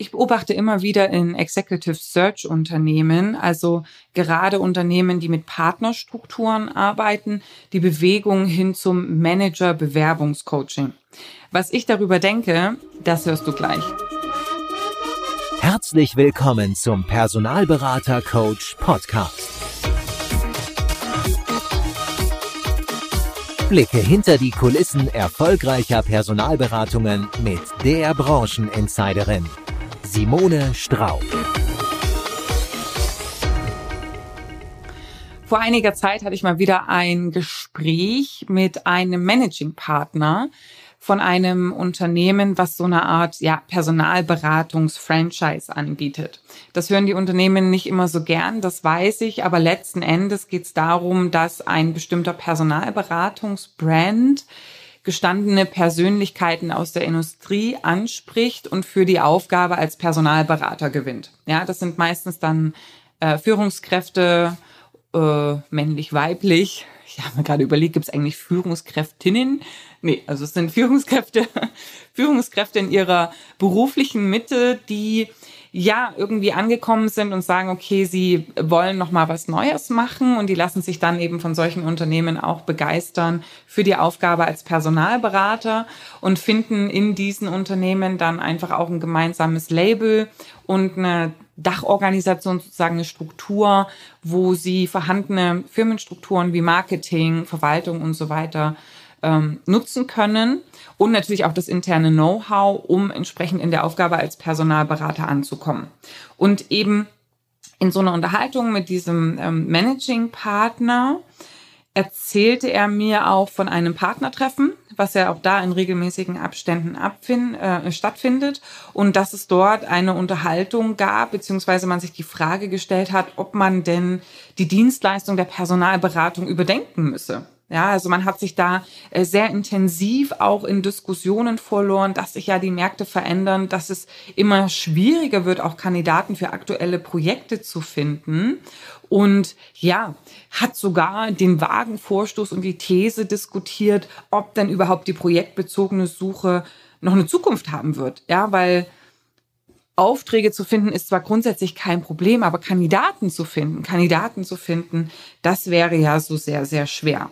Ich beobachte immer wieder in Executive Search Unternehmen, also gerade Unternehmen, die mit Partnerstrukturen arbeiten, die Bewegung hin zum Manager Bewerbungscoaching. Was ich darüber denke, das hörst du gleich. Herzlich willkommen zum Personalberater Coach Podcast. Blicke hinter die Kulissen erfolgreicher Personalberatungen mit der Brancheninsiderin Simone Straub. Vor einiger Zeit hatte ich mal wieder ein Gespräch mit einem Managing Partner von einem Unternehmen, was so eine Art ja, Personalberatungs-Franchise anbietet. Das hören die Unternehmen nicht immer so gern, das weiß ich, aber letzten Endes geht es darum, dass ein bestimmter Personalberatungsbrand gestandene Persönlichkeiten aus der Industrie anspricht und für die Aufgabe als Personalberater gewinnt. Ja, das sind meistens dann äh, Führungskräfte, äh, männlich, weiblich. Ich habe mir gerade überlegt, gibt es eigentlich Führungskräftinnen? Nee, also es sind Führungskräfte, Führungskräfte in ihrer beruflichen Mitte, die ja irgendwie angekommen sind und sagen, okay, sie wollen noch mal was Neues machen und die lassen sich dann eben von solchen Unternehmen auch begeistern für die Aufgabe als Personalberater und finden in diesen Unternehmen dann einfach auch ein gemeinsames Label und eine Dachorganisation sozusagen eine Struktur, wo sie vorhandene Firmenstrukturen wie Marketing, Verwaltung und so weiter ähm, nutzen können und natürlich auch das interne Know-how, um entsprechend in der Aufgabe als Personalberater anzukommen. Und eben in so einer Unterhaltung mit diesem ähm, Managing-Partner erzählte er mir auch von einem Partnertreffen, was ja auch da in regelmäßigen Abständen äh, stattfindet und dass es dort eine Unterhaltung gab, beziehungsweise man sich die Frage gestellt hat, ob man denn die Dienstleistung der Personalberatung überdenken müsse. Ja, also man hat sich da äh, sehr intensiv auch in Diskussionen verloren, dass sich ja die Märkte verändern, dass es immer schwieriger wird, auch Kandidaten für aktuelle Projekte zu finden. Und ja, hat sogar den vagen Vorstoß und die These diskutiert, ob denn überhaupt die projektbezogene Suche noch eine Zukunft haben wird. Ja, weil Aufträge zu finden ist zwar grundsätzlich kein Problem, aber Kandidaten zu finden, Kandidaten zu finden, das wäre ja so sehr, sehr schwer.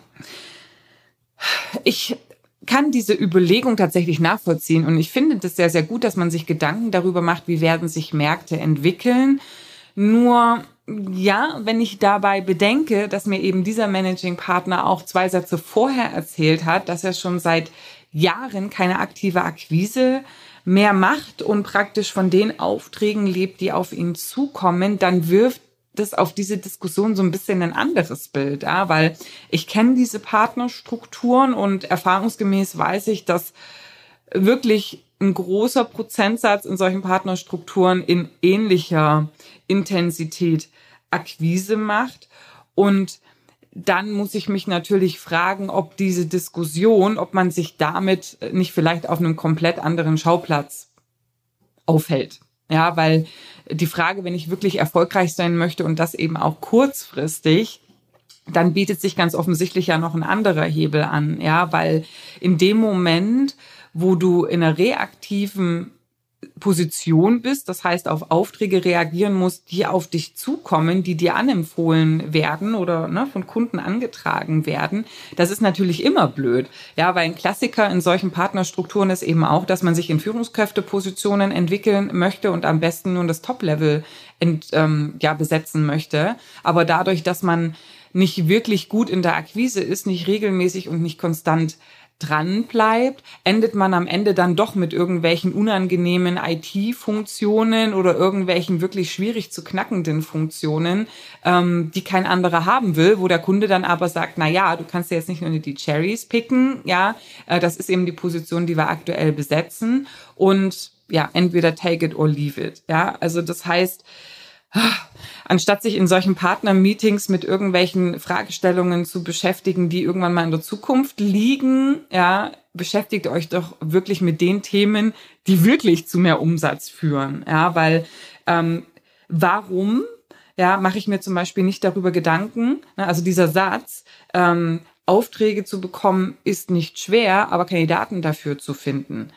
Ich kann diese Überlegung tatsächlich nachvollziehen und ich finde das sehr, sehr gut, dass man sich Gedanken darüber macht, wie werden sich Märkte entwickeln. Nur ja, wenn ich dabei bedenke, dass mir eben dieser Managing Partner auch zwei Sätze vorher erzählt hat, dass er schon seit Jahren keine aktive Akquise mehr macht und praktisch von den Aufträgen lebt, die auf ihn zukommen, dann wirft das auf diese Diskussion so ein bisschen ein anderes Bild, ja, weil ich kenne diese Partnerstrukturen und erfahrungsgemäß weiß ich, dass wirklich ein großer Prozentsatz in solchen Partnerstrukturen in ähnlicher Intensität Akquise macht. Und dann muss ich mich natürlich fragen, ob diese Diskussion, ob man sich damit nicht vielleicht auf einem komplett anderen Schauplatz aufhält. Ja, weil die Frage, wenn ich wirklich erfolgreich sein möchte und das eben auch kurzfristig, dann bietet sich ganz offensichtlich ja noch ein anderer Hebel an. Ja, weil in dem Moment, wo du in einer reaktiven Position bist, das heißt auf Aufträge reagieren musst, die auf dich zukommen, die dir anempfohlen werden oder ne, von Kunden angetragen werden, das ist natürlich immer blöd. Ja, weil ein Klassiker in solchen Partnerstrukturen ist eben auch, dass man sich in Führungskräftepositionen entwickeln möchte und am besten nur das Top-Level ähm, ja, besetzen möchte. Aber dadurch, dass man nicht wirklich gut in der Akquise ist, nicht regelmäßig und nicht konstant dran bleibt, endet man am Ende dann doch mit irgendwelchen unangenehmen IT-Funktionen oder irgendwelchen wirklich schwierig zu knackenden Funktionen, ähm, die kein anderer haben will, wo der Kunde dann aber sagt, na ja, du kannst ja jetzt nicht nur die Cherries picken, ja, äh, das ist eben die Position, die wir aktuell besetzen. Und ja, entweder take it or leave it, ja, also das heißt, anstatt sich in solchen Partnermeetings mit irgendwelchen Fragestellungen zu beschäftigen, die irgendwann mal in der Zukunft liegen, ja, beschäftigt euch doch wirklich mit den Themen, die wirklich zu mehr Umsatz führen, ja, weil ähm, warum ja, mache ich mir zum Beispiel nicht darüber Gedanken, ne, also dieser Satz, ähm, Aufträge zu bekommen ist nicht schwer, aber Kandidaten dafür zu finden.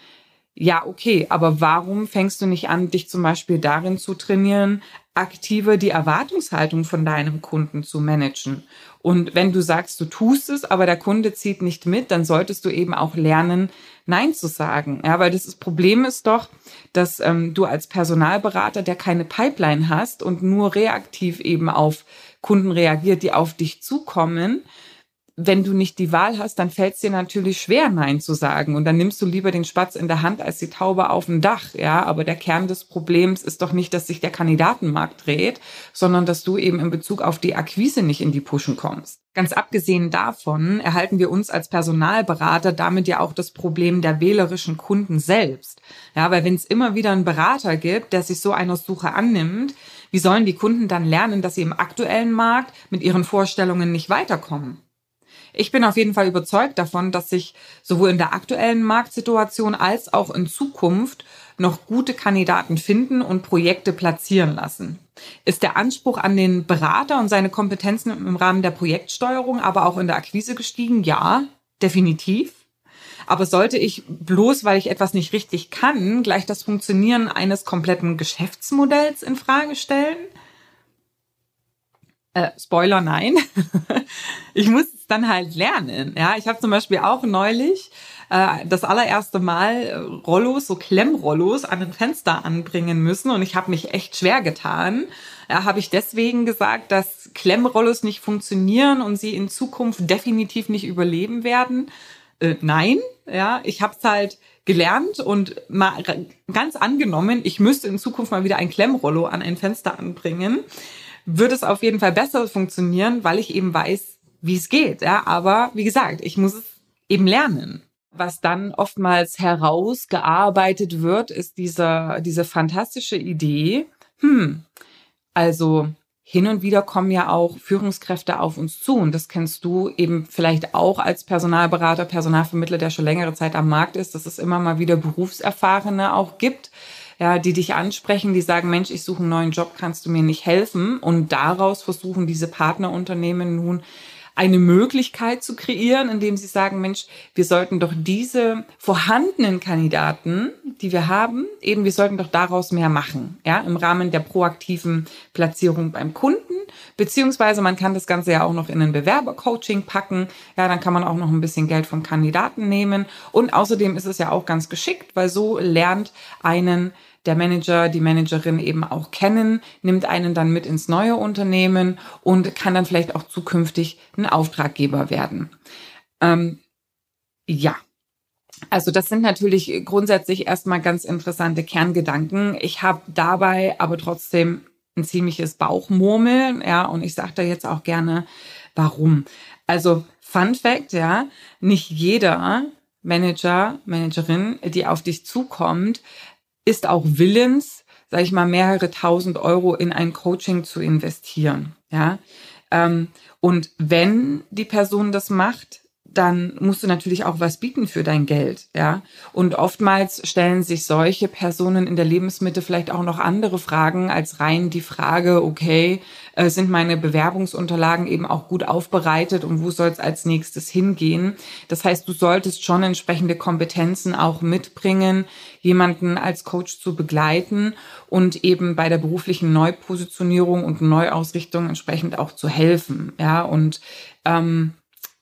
Ja, okay, aber warum fängst du nicht an, dich zum Beispiel darin zu trainieren, aktiver die Erwartungshaltung von deinem Kunden zu managen? Und wenn du sagst, du tust es, aber der Kunde zieht nicht mit, dann solltest du eben auch lernen, Nein zu sagen. Ja, weil das, Problem ist doch, dass ähm, du als Personalberater, der keine Pipeline hast und nur reaktiv eben auf Kunden reagiert, die auf dich zukommen, wenn du nicht die Wahl hast, dann fällt es dir natürlich schwer, Nein zu sagen. Und dann nimmst du lieber den Spatz in der Hand als die Taube auf dem Dach. Ja, aber der Kern des Problems ist doch nicht, dass sich der Kandidatenmarkt dreht, sondern dass du eben in Bezug auf die Akquise nicht in die Pushen kommst. Ganz abgesehen davon erhalten wir uns als Personalberater damit ja auch das Problem der wählerischen Kunden selbst. Ja, weil wenn es immer wieder einen Berater gibt, der sich so einer Suche annimmt, wie sollen die Kunden dann lernen, dass sie im aktuellen Markt mit ihren Vorstellungen nicht weiterkommen? Ich bin auf jeden Fall überzeugt davon, dass sich sowohl in der aktuellen Marktsituation als auch in Zukunft noch gute Kandidaten finden und Projekte platzieren lassen. Ist der Anspruch an den Berater und seine Kompetenzen im Rahmen der Projektsteuerung, aber auch in der Akquise gestiegen? Ja, definitiv. Aber sollte ich bloß, weil ich etwas nicht richtig kann, gleich das Funktionieren eines kompletten Geschäftsmodells in Frage stellen? Äh, Spoiler, nein. ich muss es dann halt lernen. Ja, ich habe zum Beispiel auch neulich äh, das allererste Mal äh, Rollos, so Klemmrollos an den Fenster anbringen müssen und ich habe mich echt schwer getan. Ja, habe ich deswegen gesagt, dass Klemmrollos nicht funktionieren und sie in Zukunft definitiv nicht überleben werden. Äh, nein, ja, ich habe es halt gelernt und mal ganz angenommen, ich müsste in Zukunft mal wieder ein Klemmrollo an ein Fenster anbringen wird es auf jeden Fall besser funktionieren, weil ich eben weiß, wie es geht. Ja, aber wie gesagt, ich muss es eben lernen. Was dann oftmals herausgearbeitet wird, ist dieser, diese fantastische Idee, hm, also hin und wieder kommen ja auch Führungskräfte auf uns zu. Und das kennst du eben vielleicht auch als Personalberater, Personalvermittler, der schon längere Zeit am Markt ist, dass es immer mal wieder Berufserfahrene auch gibt, ja, die dich ansprechen, die sagen, Mensch, ich suche einen neuen Job, kannst du mir nicht helfen? Und daraus versuchen diese Partnerunternehmen nun eine Möglichkeit zu kreieren, indem sie sagen, Mensch, wir sollten doch diese vorhandenen Kandidaten, die wir haben, eben, wir sollten doch daraus mehr machen, ja, im Rahmen der proaktiven Platzierung beim Kunden, beziehungsweise man kann das Ganze ja auch noch in ein Bewerbercoaching packen, ja, dann kann man auch noch ein bisschen Geld vom Kandidaten nehmen. Und außerdem ist es ja auch ganz geschickt, weil so lernt einen der Manager, die Managerin eben auch kennen, nimmt einen dann mit ins neue Unternehmen und kann dann vielleicht auch zukünftig ein Auftraggeber werden. Ähm, ja. Also das sind natürlich grundsätzlich erstmal ganz interessante Kerngedanken. Ich habe dabei aber trotzdem ein ziemliches Bauchmurmeln, ja, und ich sage da jetzt auch gerne, warum. Also Fun Fact, ja, nicht jeder Manager, Managerin, die auf dich zukommt, ist auch willens, sage ich mal, mehrere tausend Euro in ein Coaching zu investieren. Ja, ähm, und wenn die Person das macht, dann musst du natürlich auch was bieten für dein Geld, ja. Und oftmals stellen sich solche Personen in der Lebensmitte vielleicht auch noch andere Fragen als rein die Frage, okay, äh, sind meine Bewerbungsunterlagen eben auch gut aufbereitet und wo soll es als nächstes hingehen? Das heißt, du solltest schon entsprechende Kompetenzen auch mitbringen, jemanden als Coach zu begleiten und eben bei der beruflichen Neupositionierung und Neuausrichtung entsprechend auch zu helfen, ja. Und ähm,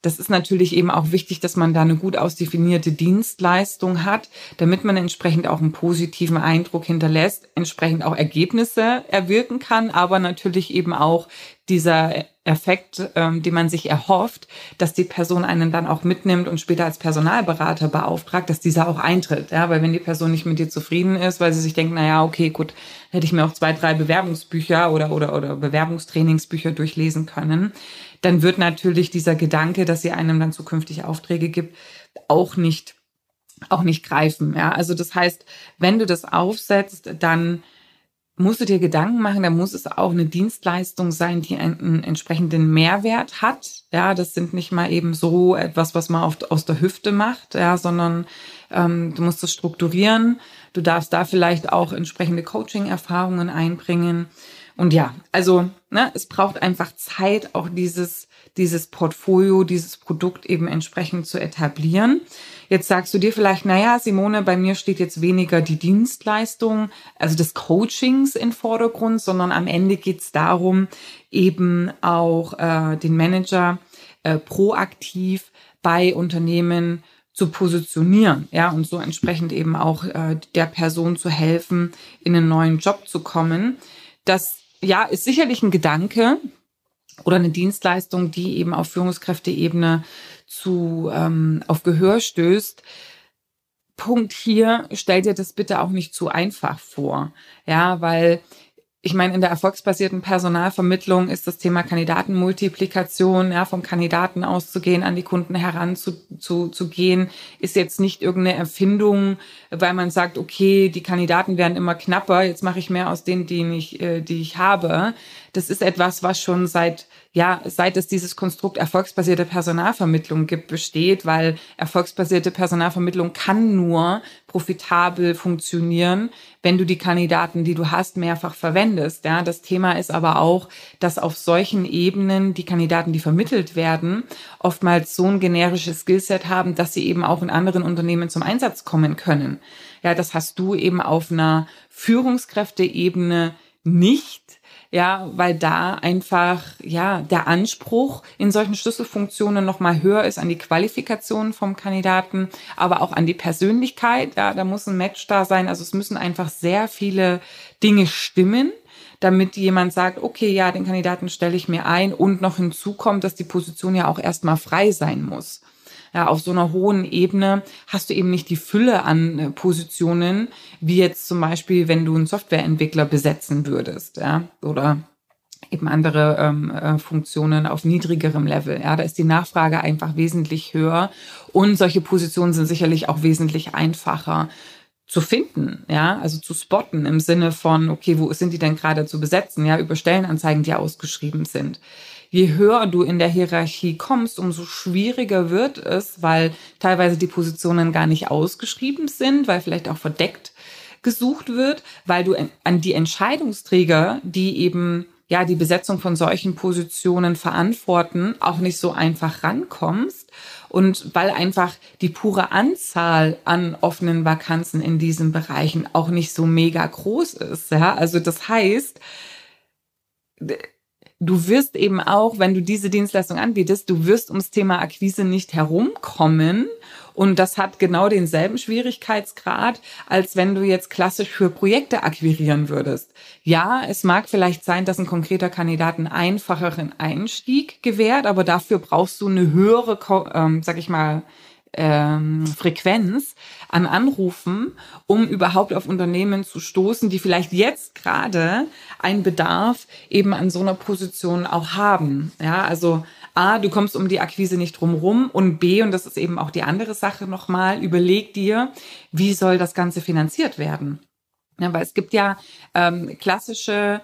das ist natürlich eben auch wichtig, dass man da eine gut ausdefinierte Dienstleistung hat, damit man entsprechend auch einen positiven Eindruck hinterlässt, entsprechend auch Ergebnisse erwirken kann, aber natürlich eben auch dieser Effekt, ähm, den man sich erhofft, dass die Person einen dann auch mitnimmt und später als Personalberater beauftragt, dass dieser auch eintritt. Ja, weil wenn die Person nicht mit dir zufrieden ist, weil sie sich denkt, na ja, okay, gut, hätte ich mir auch zwei, drei Bewerbungsbücher oder, oder, oder Bewerbungstrainingsbücher durchlesen können, dann wird natürlich dieser Gedanke, dass sie einem dann zukünftig Aufträge gibt, auch nicht, auch nicht greifen. Ja, also das heißt, wenn du das aufsetzt, dann musst du dir Gedanken machen, dann muss es auch eine Dienstleistung sein, die einen, entsprechenden Mehrwert hat. Ja, das sind nicht mal eben so etwas, was man oft aus der Hüfte macht, ja, sondern ähm, du musst es strukturieren. Du darfst da vielleicht auch entsprechende Coaching-Erfahrungen einbringen Und ja, also ne, es braucht einfach Zeit, auch dieses, dieses Portfolio, dieses Produkt eben entsprechend zu etablieren. Jetzt sagst du dir vielleicht, naja, Simone, bei mir steht jetzt weniger die Dienstleistung, also des Coachings im Vordergrund, sondern am Ende geht es darum, eben auch äh, den Manager äh, proaktiv bei Unternehmen zu positionieren, ja, und so entsprechend eben auch äh, der Person zu helfen, in einen neuen Job zu kommen. Das ja ist sicherlich ein Gedanke oder eine Dienstleistung, die eben auf Führungskräfteebene zu ähm, auf Gehör stößt. Punkt hier, stell dir das bitte auch nicht zu einfach vor, ja, weil ich meine, in der erfolgsbasierten Personalvermittlung ist das Thema Kandidatenmultiplikation, ja, vom Kandidaten auszugehen, an die Kunden heranzugehen, zu, zu gehen, ist jetzt nicht irgendeine Erfindung, weil man sagt, okay, die Kandidaten werden immer knapper, jetzt mache ich mehr aus denen, die ich, äh, die ich habe. Das ist etwas, was schon seit ja, seit es dieses Konstrukt erfolgsbasierte Personalvermittlung gibt, besteht, weil erfolgsbasierte Personalvermittlung kann nur profitabel funktionieren, wenn du die Kandidaten, die du hast, mehrfach verwendest. Ja, das Thema ist aber auch, dass auf solchen Ebenen die Kandidaten, die vermittelt werden, oftmals so ein generisches Skillset haben, dass sie eben auch in anderen Unternehmen zum Einsatz kommen können. Ja, das hast du eben auf einer Führungskräfteebene nicht ja, weil da einfach ja der Anspruch in solchen Schlüsselfunktionen noch mal höher ist an die Qualifikation vom Kandidaten, aber auch an die Persönlichkeit. Ja, da muss ein Match da sein. Also es müssen einfach sehr viele Dinge stimmen damit jemand sagt, okay, ja, den Kandidaten stelle ich mir ein und noch hinzukommt, dass die Position ja auch erstmal frei sein muss ja, auf so einer hohen Ebene hast du eben nicht die Fülle an äh, Positionen, wie jetzt zum Beispiel, wenn du einen Softwareentwickler besetzen würdest, ja, oder eben andere ähm, äh, Funktionen auf niedrigerem Level. Ja, da ist die Nachfrage einfach wesentlich höher und solche Positionen sind sicherlich auch wesentlich einfacher zu finden, ja, also zu spotten im Sinne von, okay, wo sind die denn gerade zu besetzen, ja, über Stellenanzeigen, die ausgeschrieben sind. Je höher du in der Hierarchie kommst, umso schwieriger wird es, weil teilweise die Positionen gar nicht ausgeschrieben sind, weil vielleicht auch verdeckt gesucht wird, weil du an die Entscheidungsträger, die eben ja die Besetzung von solchen Positionen verantworten, auch nicht so einfach rankommst und weil einfach die pure Anzahl an offenen Vakanzen in diesen Bereichen auch nicht so mega groß ist, ja? Also das heißt, du wirst eben auch, wenn du diese Dienstleistung anbietest, du wirst ums Thema Akquise nicht herumkommen. Und das hat genau denselben Schwierigkeitsgrad, als wenn du jetzt klassisch für Projekte akquirieren würdest. Ja, es mag vielleicht sein, dass ein konkreter Kandidat einen einfacheren Einstieg gewährt, aber dafür brauchst du eine höhere, ähm, sag ich mal, ähm, Frequenz an Anrufen, um überhaupt auf Unternehmen zu stoßen, die vielleicht jetzt gerade einen Bedarf eben an so einer Position auch haben. Ja, also A, du kommst um die Akquise nicht drumrum und B, und das ist eben auch die andere Sache nochmal, überleg dir, wie soll das Ganze finanziert werden? Ja, weil es gibt ja ähm, klassische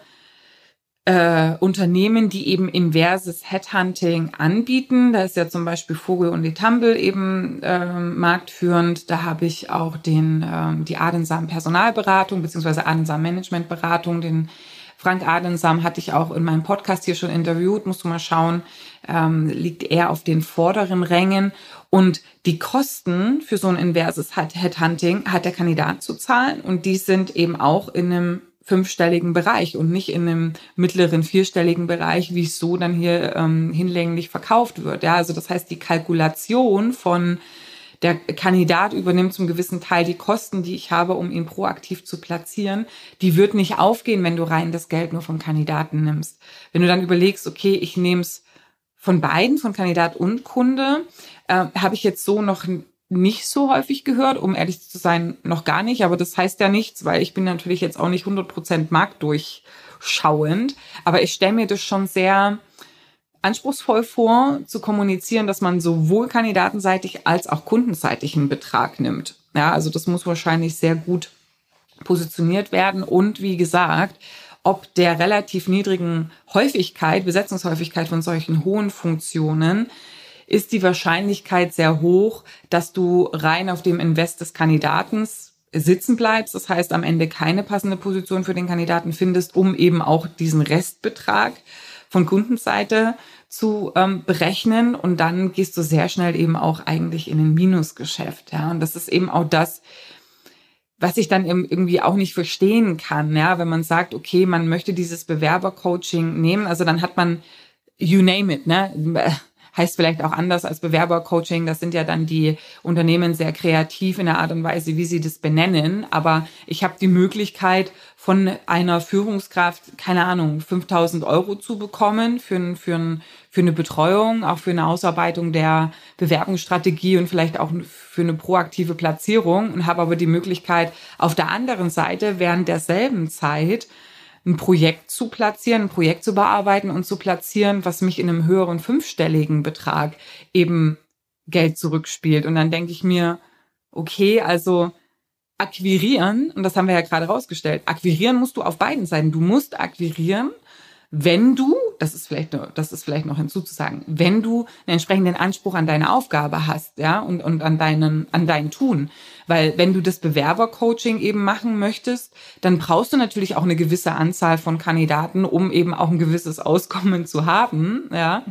äh, Unternehmen, die eben inverses Headhunting anbieten. Da ist ja zum Beispiel Vogel und die Tumble eben äh, marktführend. Da habe ich auch den, äh, die Adensam Personalberatung beziehungsweise Adensam Managementberatung, den Frank Adensam hatte ich auch in meinem Podcast hier schon interviewt, musst du mal schauen, ähm, liegt er auf den vorderen Rängen. Und die Kosten für so ein inverses Headhunting hat der Kandidat zu zahlen und die sind eben auch in einem fünfstelligen Bereich und nicht in einem mittleren vierstelligen Bereich, wie es so dann hier ähm, hinlänglich verkauft wird. Ja, also das heißt, die Kalkulation von der Kandidat übernimmt zum gewissen Teil die Kosten, die ich habe, um ihn proaktiv zu platzieren. Die wird nicht aufgehen, wenn du rein das Geld nur vom Kandidaten nimmst. Wenn du dann überlegst, okay, ich nehme es von beiden, von Kandidat und Kunde, äh, habe ich jetzt so noch nicht so häufig gehört, um ehrlich zu sein, noch gar nicht. Aber das heißt ja nichts, weil ich bin natürlich jetzt auch nicht 100% marktdurchschauend. Aber ich stelle mir das schon sehr anspruchsvoll vor, zu kommunizieren, dass man sowohl kandidatenseitig als auch kundenseitig einen Betrag nimmt. Ja, also das muss wahrscheinlich sehr gut positioniert werden. Und wie gesagt, ob der relativ niedrigen Häufigkeit, Besetzungshäufigkeit von solchen hohen Funktionen ist die Wahrscheinlichkeit sehr hoch, dass du rein auf dem Invest des Kandidatens sitzen bleibst, das heißt am Ende keine passende Position für den Kandidaten findest, um eben auch diesen Restbetrag von Kundenseite zu ähm, berechnen und dann gehst du sehr schnell eben auch eigentlich in ein Minusgeschäft. Ja, und das ist eben auch das, was ich dann irgendwie auch nicht verstehen kann, ja, wenn man sagt, okay, man möchte dieses Bewerbercoaching nehmen, also dann hat man you name it, ne? Heißt vielleicht auch anders als Bewerbercoaching. Das sind ja dann die Unternehmen sehr kreativ in der Art und Weise, wie sie das benennen. Aber ich habe die Möglichkeit, von einer Führungskraft, keine Ahnung, 5000 Euro zu bekommen für, für, für eine Betreuung, auch für eine Ausarbeitung der Bewerbungsstrategie und vielleicht auch für eine proaktive Platzierung und habe aber die Möglichkeit, auf der anderen Seite während derselben Zeit ein Projekt zu platzieren, ein Projekt zu bearbeiten und zu platzieren, was mich in einem höheren fünfstelligen Betrag eben Geld zurückspielt. Und dann denke ich mir, okay, also akquirieren, und das haben wir ja gerade rausgestellt, akquirieren musst du auf beiden Seiten. Du musst akquirieren, wenn du, das ist vielleicht, das ist vielleicht noch hinzuzusagen, wenn du einen entsprechenden Anspruch an deine Aufgabe hast, ja, und, und an deinen, an dein Tun. Weil wenn du das Bewerbercoaching eben machen möchtest, dann brauchst du natürlich auch eine gewisse Anzahl von Kandidaten, um eben auch ein gewisses Auskommen zu haben, ja.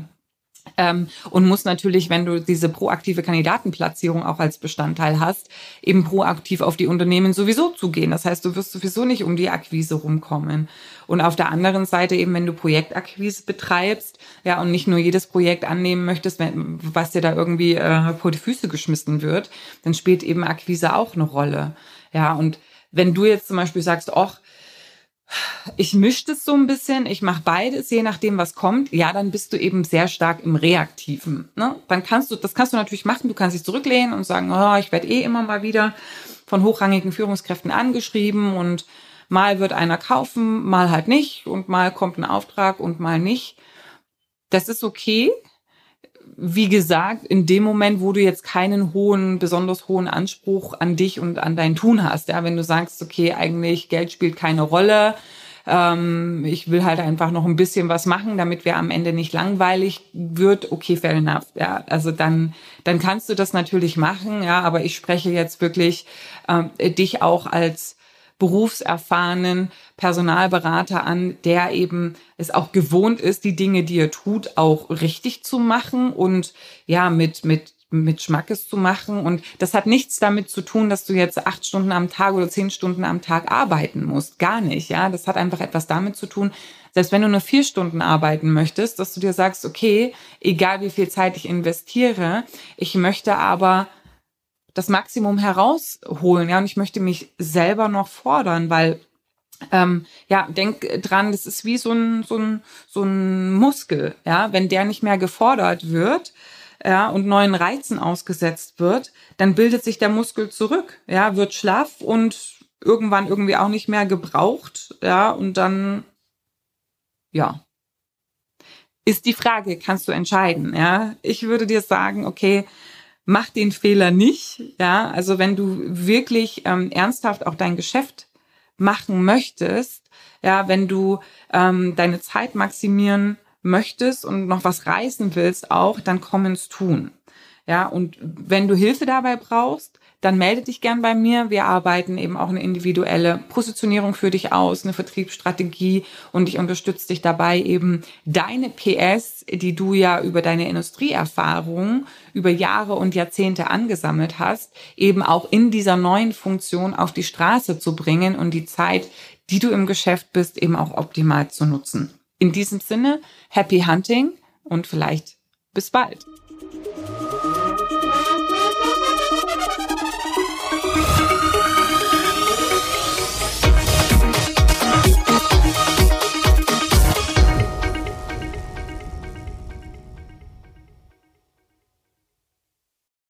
Ähm, und muss natürlich, wenn du diese proaktive Kandidatenplatzierung auch als Bestandteil hast, eben proaktiv auf die Unternehmen sowieso zugehen. Das heißt, du wirst sowieso nicht um die Akquise rumkommen. Und auf der anderen Seite eben, wenn du Projektakquise betreibst, ja, und nicht nur jedes Projekt annehmen möchtest, was dir da irgendwie äh, vor die Füße geschmissen wird, dann spielt eben Akquise auch eine Rolle. Ja, und wenn du jetzt zum Beispiel sagst, ach, ich mische das so ein bisschen, ich mache beides, je nachdem, was kommt, ja, dann bist du eben sehr stark im Reaktiven. Ne? Dann kannst du, das kannst du natürlich machen, du kannst dich zurücklehnen und sagen, oh, ich werde eh immer mal wieder von hochrangigen Führungskräften angeschrieben und mal wird einer kaufen, mal halt nicht und mal kommt ein Auftrag und mal nicht. Das ist okay. Wie gesagt, in dem Moment, wo du jetzt keinen hohen, besonders hohen Anspruch an dich und an dein Tun hast, ja, wenn du sagst, okay, eigentlich Geld spielt keine Rolle, ähm, ich will halt einfach noch ein bisschen was machen, damit wir am Ende nicht langweilig wird, okay, fair enough, ja, also dann, dann kannst du das natürlich machen, ja, aber ich spreche jetzt wirklich ähm, dich auch als berufserfahrenen Personalberater an, der eben es auch gewohnt ist, die Dinge, die er tut, auch richtig zu machen und ja, mit, mit mit Schmackes zu machen. Und das hat nichts damit zu tun, dass du jetzt acht Stunden am Tag oder zehn Stunden am Tag arbeiten musst. Gar nicht, ja. Das hat einfach etwas damit zu tun, selbst wenn du nur vier Stunden arbeiten möchtest, dass du dir sagst, okay, egal wie viel Zeit ich investiere, ich möchte aber das Maximum herausholen, ja, und ich möchte mich selber noch fordern, weil ähm, ja, denk dran, das ist wie so ein, so ein, so ein Muskel, ja, wenn der nicht mehr gefordert wird, ja, und neuen Reizen ausgesetzt wird, dann bildet sich der Muskel zurück, ja, wird schlaff und irgendwann irgendwie auch nicht mehr gebraucht, ja, und dann, ja, ist die Frage, kannst du entscheiden, ja? Ich würde dir sagen, okay, mach den Fehler nicht. Ja, also wenn du wirklich ähm, ernsthaft auch dein Geschäft machen möchtest, ja, wenn du ähm, deine Zeit maximieren möchtest und noch was reißen willst auch, dann komm ins Tun. Ja, und wenn du Hilfe dabei brauchst, dann melde dich gern bei mir. Wir arbeiten eben auch eine individuelle Positionierung für dich aus, eine Vertriebsstrategie und ich unterstütze dich dabei eben deine PS, die du ja über deine Industrieerfahrung über Jahre und Jahrzehnte angesammelt hast, eben auch in dieser neuen Funktion auf die Straße zu bringen und die Zeit, die du im Geschäft bist, eben auch optimal zu nutzen. In diesem Sinne, happy hunting und vielleicht bis bald.